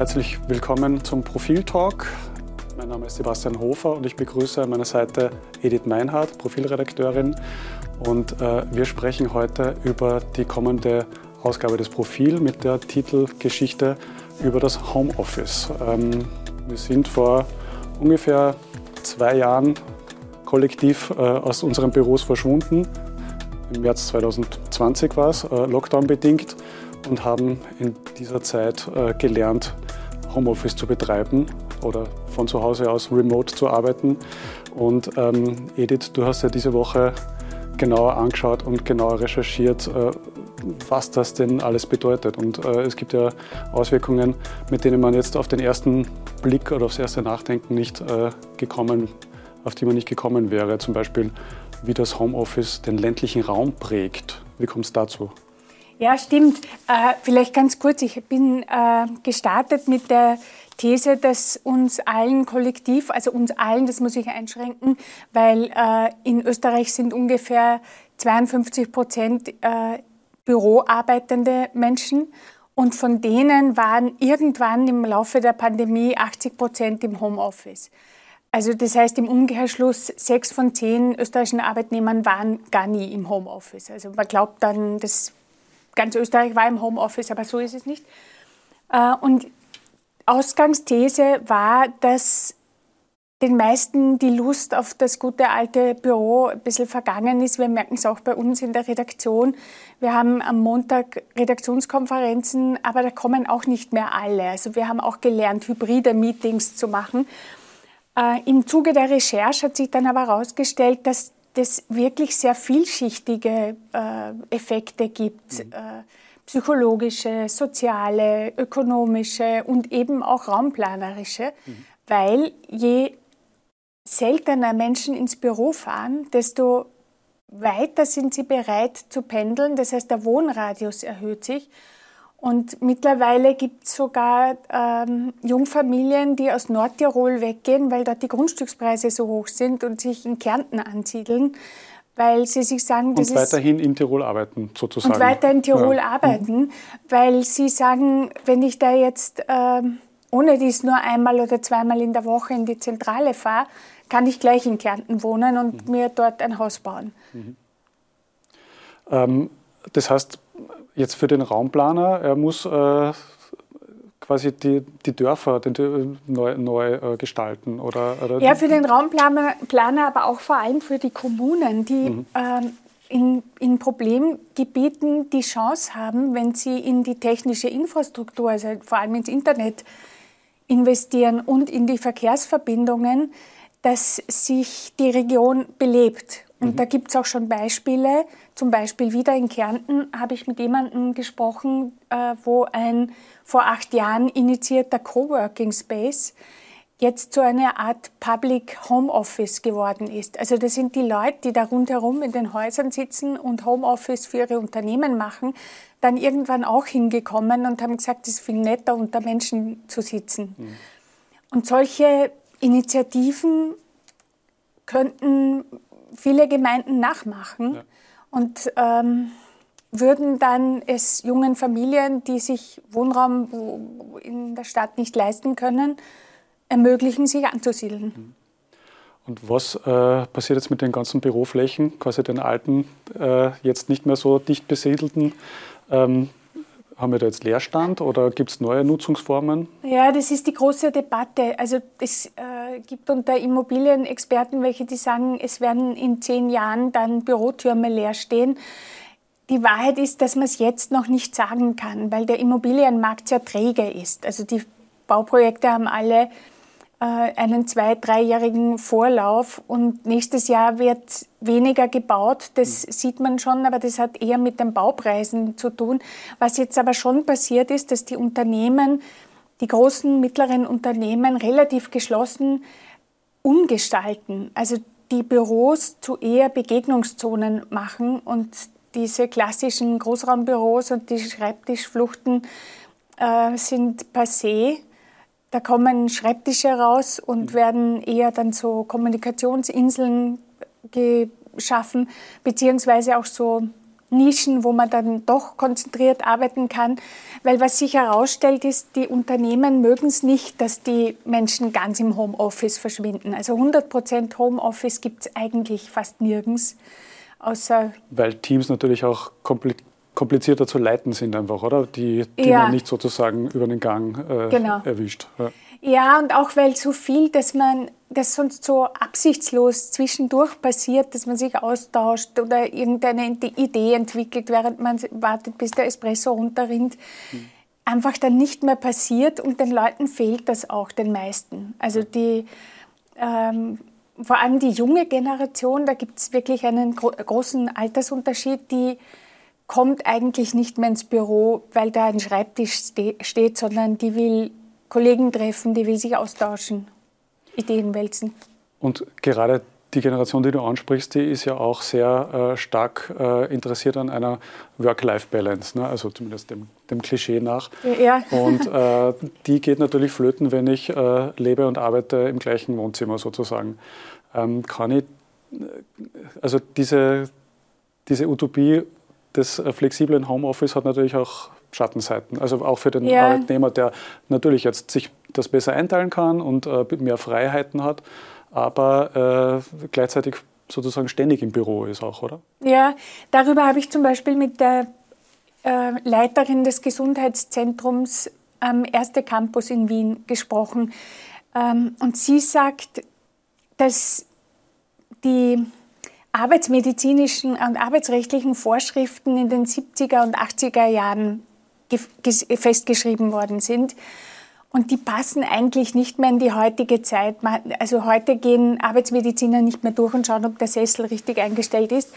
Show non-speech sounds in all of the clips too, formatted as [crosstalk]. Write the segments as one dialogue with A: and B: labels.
A: Herzlich willkommen zum Profil-Talk. Mein Name ist Sebastian Hofer und ich begrüße an meiner Seite Edith Meinhardt, Profilredakteurin. Und äh, wir sprechen heute über die kommende Ausgabe des Profil mit der Titelgeschichte über das Homeoffice. Ähm, wir sind vor ungefähr zwei Jahren kollektiv äh, aus unseren Büros verschwunden. Im März 2020 war es, äh, Lockdown bedingt, und haben in dieser Zeit äh, gelernt, Homeoffice zu betreiben oder von zu Hause aus remote zu arbeiten. Und ähm, Edith, du hast ja diese Woche genauer angeschaut und genauer recherchiert, äh, was das denn alles bedeutet. Und äh, es gibt ja Auswirkungen, mit denen man jetzt auf den ersten Blick oder aufs erste Nachdenken nicht äh, gekommen, auf die man nicht gekommen wäre. Zum Beispiel, wie das Homeoffice den ländlichen Raum prägt. Wie kommt es dazu?
B: Ja, stimmt. Äh, vielleicht ganz kurz. Ich bin äh, gestartet mit der These, dass uns allen kollektiv, also uns allen, das muss ich einschränken, weil äh, in Österreich sind ungefähr 52 Prozent äh, büroarbeitende Menschen und von denen waren irgendwann im Laufe der Pandemie 80 Prozent im Homeoffice. Also das heißt im Umkehrschluss, sechs von zehn österreichischen Arbeitnehmern waren gar nie im Homeoffice. Also man glaubt dann, dass ganz Österreich war im Homeoffice, aber so ist es nicht. Äh, und Ausgangsthese war, dass den meisten die Lust auf das gute alte Büro ein bisschen vergangen ist. Wir merken es auch bei uns in der Redaktion. Wir haben am Montag Redaktionskonferenzen, aber da kommen auch nicht mehr alle. Also wir haben auch gelernt, hybride Meetings zu machen. Äh, Im Zuge der Recherche hat sich dann aber herausgestellt, dass das wirklich sehr vielschichtige äh, Effekte gibt. Mhm. Äh, psychologische, soziale, ökonomische und eben auch raumplanerische, mhm. weil je seltener Menschen ins Büro fahren, desto weiter sind sie bereit zu pendeln. Das heißt, der Wohnradius erhöht sich. Und mittlerweile gibt es sogar ähm, Jungfamilien, die aus Nordtirol weggehen, weil dort die Grundstückspreise so hoch sind und sich in Kärnten ansiedeln, weil sie sich sagen,
A: das
B: und
A: weiterhin in Tirol arbeiten sozusagen.
B: Und weiter in Tirol ja. arbeiten, weil sie sagen, wenn ich da jetzt ähm, ohne dies nur einmal oder zweimal in der Woche in die Zentrale fahre, kann ich gleich in Kärnten wohnen und mhm. mir dort ein Haus bauen. Mhm.
A: Ähm, das heißt, jetzt für den Raumplaner, er muss äh, quasi die, die Dörfer die, neu, neu äh, gestalten? Oder, oder
B: ja, für den Raumplaner, Planer, aber auch vor allem für die Kommunen, die mhm. ähm, in, in Problemgebieten die Chance haben, wenn sie in die technische Infrastruktur, also vor allem ins Internet investieren und in die Verkehrsverbindungen, dass sich die Region belebt. Und mhm. da gibt es auch schon Beispiele, zum Beispiel wieder in Kärnten habe ich mit jemandem gesprochen, äh, wo ein vor acht Jahren initiierter Coworking Space jetzt zu einer Art Public Home Office geworden ist. Also das sind die Leute, die da rundherum in den Häusern sitzen und Homeoffice für ihre Unternehmen machen, dann irgendwann auch hingekommen und haben gesagt, es ist viel netter, unter Menschen zu sitzen. Mhm. Und solche Initiativen könnten viele Gemeinden nachmachen. Ja und ähm, würden dann es jungen Familien, die sich Wohnraum in der Stadt nicht leisten können, ermöglichen, sich anzusiedeln. Mhm.
A: Und was äh, passiert jetzt mit den ganzen Büroflächen, quasi den alten, äh, jetzt nicht mehr so dicht besiedelten? Ähm, haben wir da jetzt Leerstand oder gibt es neue Nutzungsformen?
B: Ja, das ist die große Debatte. Also es äh, gibt unter Immobilienexperten welche, die sagen, es werden in zehn Jahren dann Bürotürme leer stehen. Die Wahrheit ist, dass man es jetzt noch nicht sagen kann, weil der Immobilienmarkt sehr träge ist. Also die Bauprojekte haben alle einen zwei-, dreijährigen Vorlauf und nächstes Jahr wird weniger gebaut. Das mhm. sieht man schon, aber das hat eher mit den Baupreisen zu tun. Was jetzt aber schon passiert ist, dass die Unternehmen, die großen, mittleren Unternehmen relativ geschlossen umgestalten. Also die Büros zu eher Begegnungszonen machen und diese klassischen Großraumbüros und die Schreibtischfluchten äh, sind passé da kommen Schreibtische raus und mhm. werden eher dann so Kommunikationsinseln geschaffen, beziehungsweise auch so Nischen, wo man dann doch konzentriert arbeiten kann. Weil was sich herausstellt, ist, die Unternehmen mögen es nicht, dass die Menschen ganz im Homeoffice verschwinden. Also 100 Prozent Homeoffice gibt es eigentlich fast nirgends. Außer
A: Weil Teams natürlich auch komplizierter zu leiten sind einfach, oder? Die, die ja. man nicht sozusagen über den Gang äh, genau. erwischt.
B: Ja. Ja, und auch weil so viel, dass man das sonst so absichtslos zwischendurch passiert, dass man sich austauscht oder irgendeine Idee entwickelt, während man wartet, bis der Espresso runterrinnt, mhm. einfach dann nicht mehr passiert und den Leuten fehlt das auch, den meisten. Also die, ähm, vor allem die junge Generation, da gibt es wirklich einen gro großen Altersunterschied, die kommt eigentlich nicht mehr ins Büro, weil da ein Schreibtisch ste steht, sondern die will Kollegen treffen, die will sich austauschen, Ideen wälzen.
A: Und gerade die Generation, die du ansprichst, die ist ja auch sehr äh, stark äh, interessiert an einer Work-Life-Balance, ne? also zumindest dem, dem, Klischee nach. Ja. Und [laughs] äh, die geht natürlich flöten, wenn ich äh, lebe und arbeite im gleichen Wohnzimmer sozusagen. Ähm, kann ich, äh, also diese, diese Utopie des äh, flexiblen Homeoffice hat natürlich auch Schattenseiten. Also auch für den ja. Arbeitnehmer, der natürlich jetzt sich das besser einteilen kann und äh, mehr Freiheiten hat, aber äh, gleichzeitig sozusagen ständig im Büro ist auch, oder?
B: Ja, darüber habe ich zum Beispiel mit der äh, Leiterin des Gesundheitszentrums am Erste Campus in Wien gesprochen. Ähm, und sie sagt, dass die arbeitsmedizinischen und arbeitsrechtlichen Vorschriften in den 70er und 80er Jahren festgeschrieben worden sind. Und die passen eigentlich nicht mehr in die heutige Zeit. Also heute gehen Arbeitsmediziner nicht mehr durch und schauen, ob der Sessel richtig eingestellt ist.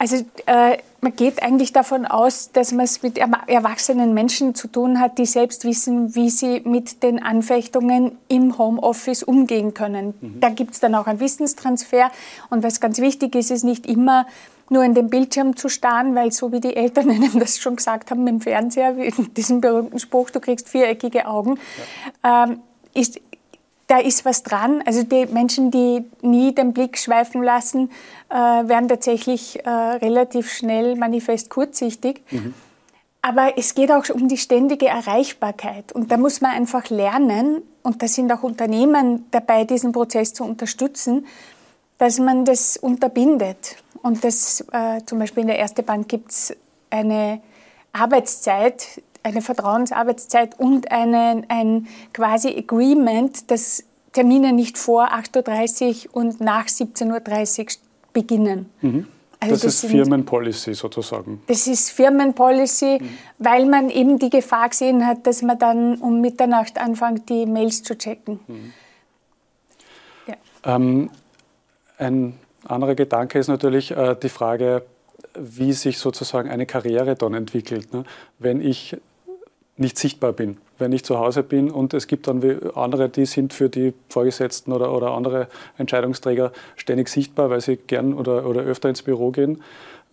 B: Also äh, man geht eigentlich davon aus, dass man es mit erwachsenen Menschen zu tun hat, die selbst wissen, wie sie mit den Anfechtungen im Homeoffice umgehen können. Mhm. Da gibt es dann auch einen Wissenstransfer. Und was ganz wichtig ist, ist nicht immer nur in den Bildschirm zu starren, weil so wie die Eltern [laughs] einem das schon gesagt haben im Fernseher, in diesem berühmten Spruch, du kriegst viereckige Augen, ja. ähm, ist, da ist was dran. Also die Menschen, die nie den Blick schweifen lassen, äh, werden tatsächlich äh, relativ schnell manifest kurzsichtig. Mhm. Aber es geht auch um die ständige Erreichbarkeit. Und da muss man einfach lernen, und da sind auch Unternehmen dabei, diesen Prozess zu unterstützen, dass man das unterbindet. Und das, äh, zum Beispiel in der Erste Bank gibt es eine Arbeitszeit, eine Vertrauensarbeitszeit und eine, ein quasi Agreement, dass Termine nicht vor 8.30 Uhr und nach 17.30 Uhr beginnen.
A: Mhm. Also das, das, ist sind, Firmenpolicy sozusagen.
B: Das ist Firmenpolicy, mhm. weil man eben die Gefahr gesehen hat, dass man dann um Mitternacht anfängt, die Mails zu checken. Mhm.
A: Ja. Ähm, ein anderer Gedanke ist natürlich äh, die Frage, wie sich sozusagen eine Karriere dann entwickelt. Ne? Wenn ich nicht sichtbar bin, wenn ich zu Hause bin und es gibt dann andere, die sind für die Vorgesetzten oder, oder andere Entscheidungsträger ständig sichtbar, weil sie gern oder, oder öfter ins Büro gehen.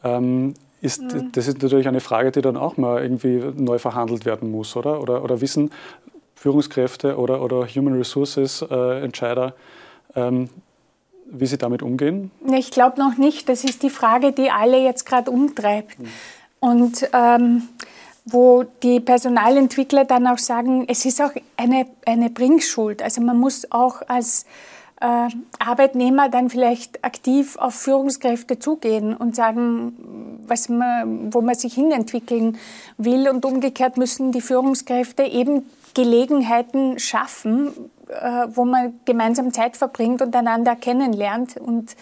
A: Ähm, ist, mhm. Das ist natürlich eine Frage, die dann auch mal irgendwie neu verhandelt werden muss, oder? Oder, oder wissen Führungskräfte oder, oder Human Resources äh, Entscheider, ähm, wie Sie damit umgehen?
B: Ich glaube noch nicht. Das ist die Frage, die alle jetzt gerade umtreibt. Mhm. Und ähm, wo die Personalentwickler dann auch sagen, es ist auch eine, eine Bringschuld. Also man muss auch als äh, Arbeitnehmer dann vielleicht aktiv auf Führungskräfte zugehen und sagen, was man, wo man sich hinentwickeln will. Und umgekehrt müssen die Führungskräfte eben Gelegenheiten schaffen, äh, wo man gemeinsam Zeit verbringt und einander kennenlernt und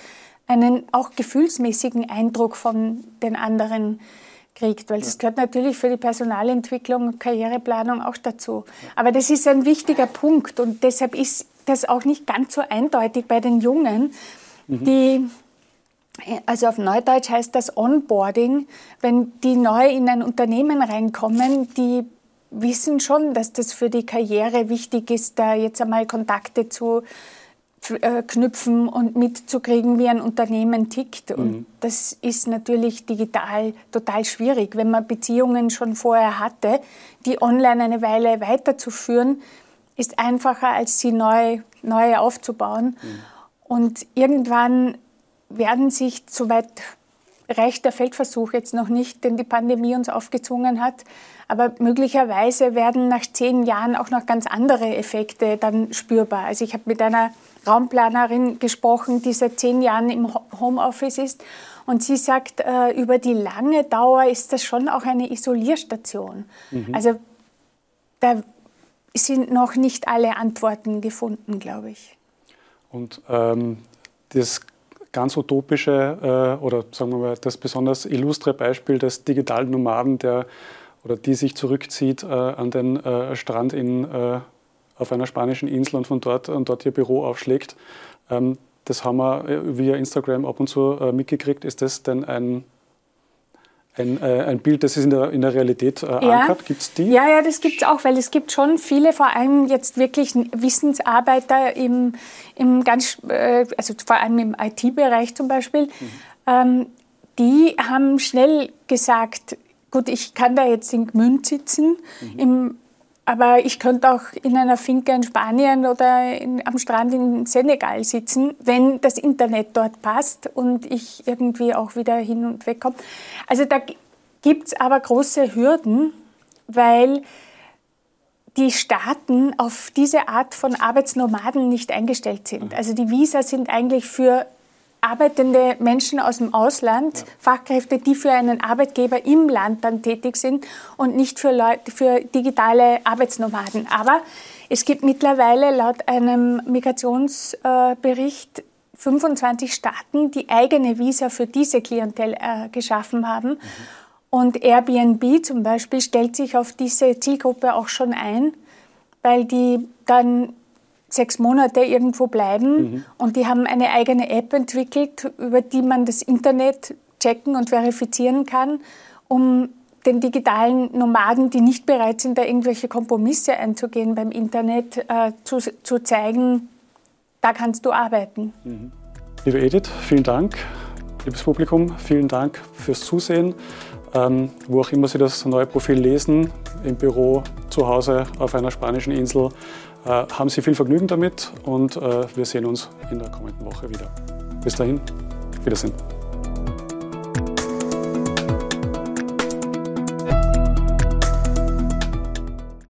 B: einen auch gefühlsmäßigen Eindruck von den anderen kriegt, weil das gehört natürlich für die Personalentwicklung und Karriereplanung auch dazu. Aber das ist ein wichtiger Punkt und deshalb ist das auch nicht ganz so eindeutig bei den Jungen, mhm. die also auf Neudeutsch heißt das Onboarding, wenn die neu in ein Unternehmen reinkommen, die wissen schon, dass das für die Karriere wichtig ist, da jetzt einmal Kontakte zu knüpfen und mitzukriegen, wie ein Unternehmen tickt. Und mhm. das ist natürlich digital total schwierig. Wenn man Beziehungen schon vorher hatte, die online eine Weile weiterzuführen, ist einfacher, als sie neu, neu aufzubauen. Mhm. Und irgendwann werden sich, soweit reicht der Feldversuch jetzt noch nicht, den die Pandemie uns aufgezwungen hat. Aber möglicherweise werden nach zehn Jahren auch noch ganz andere Effekte dann spürbar. Also ich habe mit einer Raumplanerin gesprochen, die seit zehn Jahren im Homeoffice ist. Und sie sagt, äh, über die lange Dauer ist das schon auch eine Isolierstation. Mhm. Also da sind noch nicht alle Antworten gefunden, glaube ich.
A: Und ähm, das ganz utopische äh, oder sagen wir mal das besonders illustre Beispiel des digitalen Nomaden, der oder die sich zurückzieht äh, an den äh, Strand in, äh, auf einer spanischen Insel und von dort und dort ihr Büro aufschlägt. Ähm, das haben wir äh, via Instagram ab und zu äh, mitgekriegt. Ist das denn ein ein, äh, ein Bild, das ist in der, in der Realität äh, ankert? Ja. Gibt es die?
B: Ja, ja, das gibt es auch, weil es gibt schon viele, vor allem jetzt wirklich Wissensarbeiter im, im ganz, äh, also vor allem im IT-Bereich zum Beispiel, mhm. ähm, die haben schnell gesagt, gut, ich kann da jetzt in Gmünd sitzen, mhm. im aber ich könnte auch in einer Finke in Spanien oder in, am Strand in Senegal sitzen, wenn das Internet dort passt und ich irgendwie auch wieder hin und weg komme. Also da gibt es aber große Hürden, weil die Staaten auf diese Art von Arbeitsnomaden nicht eingestellt sind. Mhm. Also die Visa sind eigentlich für arbeitende Menschen aus dem Ausland, ja. Fachkräfte, die für einen Arbeitgeber im Land dann tätig sind und nicht für, Leute, für digitale Arbeitsnomaden. Aber es gibt mittlerweile laut einem Migrationsbericht 25 Staaten, die eigene Visa für diese Klientel äh, geschaffen haben. Mhm. Und Airbnb zum Beispiel stellt sich auf diese Zielgruppe auch schon ein, weil die dann sechs Monate irgendwo bleiben mhm. und die haben eine eigene App entwickelt, über die man das Internet checken und verifizieren kann, um den digitalen Nomaden, die nicht bereit sind, da irgendwelche Kompromisse einzugehen beim Internet, äh, zu, zu zeigen, da kannst du arbeiten.
A: Mhm. Liebe Edith, vielen Dank. Liebes Publikum, vielen Dank fürs Zusehen. Ähm, wo auch immer Sie das neue Profil lesen, im Büro, zu Hause, auf einer spanischen Insel, haben Sie viel Vergnügen damit und äh, wir sehen uns in der kommenden Woche wieder. Bis dahin, Wiedersehen.